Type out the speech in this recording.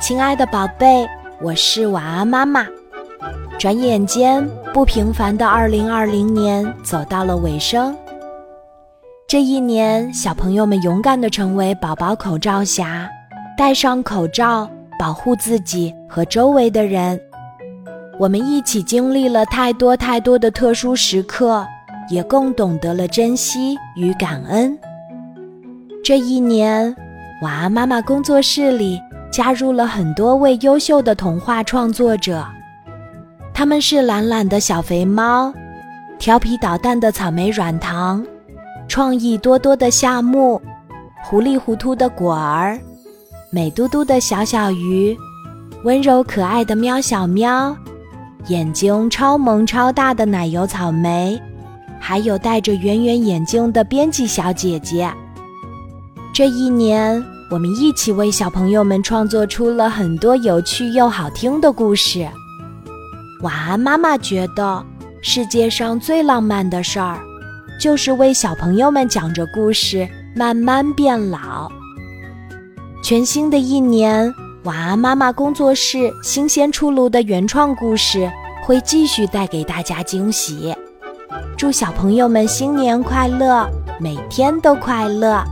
亲爱的宝贝，我是晚安妈妈。转眼间，不平凡的二零二零年走到了尾声。这一年，小朋友们勇敢地成为宝宝口罩侠，戴上口罩，保护自己和周围的人。我们一起经历了太多太多的特殊时刻，也更懂得了珍惜与感恩。这一年，晚安妈妈工作室里。加入了很多位优秀的童话创作者，他们是懒懒的小肥猫，调皮捣蛋的草莓软糖，创意多多的夏木，糊里糊涂的果儿，美嘟嘟的小小鱼，温柔可爱的喵小喵，眼睛超萌超大的奶油草莓，还有戴着圆圆眼镜的编辑小姐姐。这一年。我们一起为小朋友们创作出了很多有趣又好听的故事。晚安，妈妈觉得世界上最浪漫的事儿，就是为小朋友们讲着故事，慢慢变老。全新的一年，晚安妈妈工作室新鲜出炉的原创故事会继续带给大家惊喜。祝小朋友们新年快乐，每天都快乐！